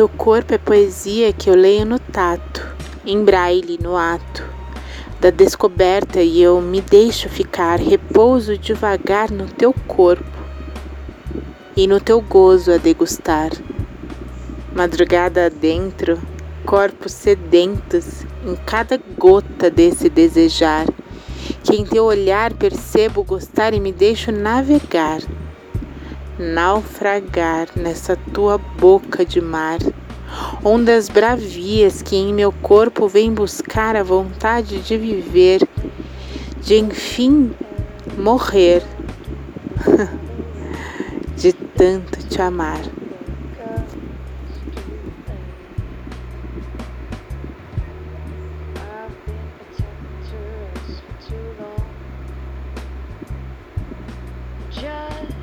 Teu corpo é poesia que eu leio no tato, em braille, no ato da descoberta e eu me deixo ficar, repouso devagar no teu corpo e no teu gozo a degustar. Madrugada adentro, corpos sedentos em cada gota desse desejar, que em teu olhar percebo gostar e me deixo navegar, naufragar nessa tua boca de mar. Ondas bravias que em meu corpo vêm buscar a vontade de viver, de enfim morrer, de tanto te amar. just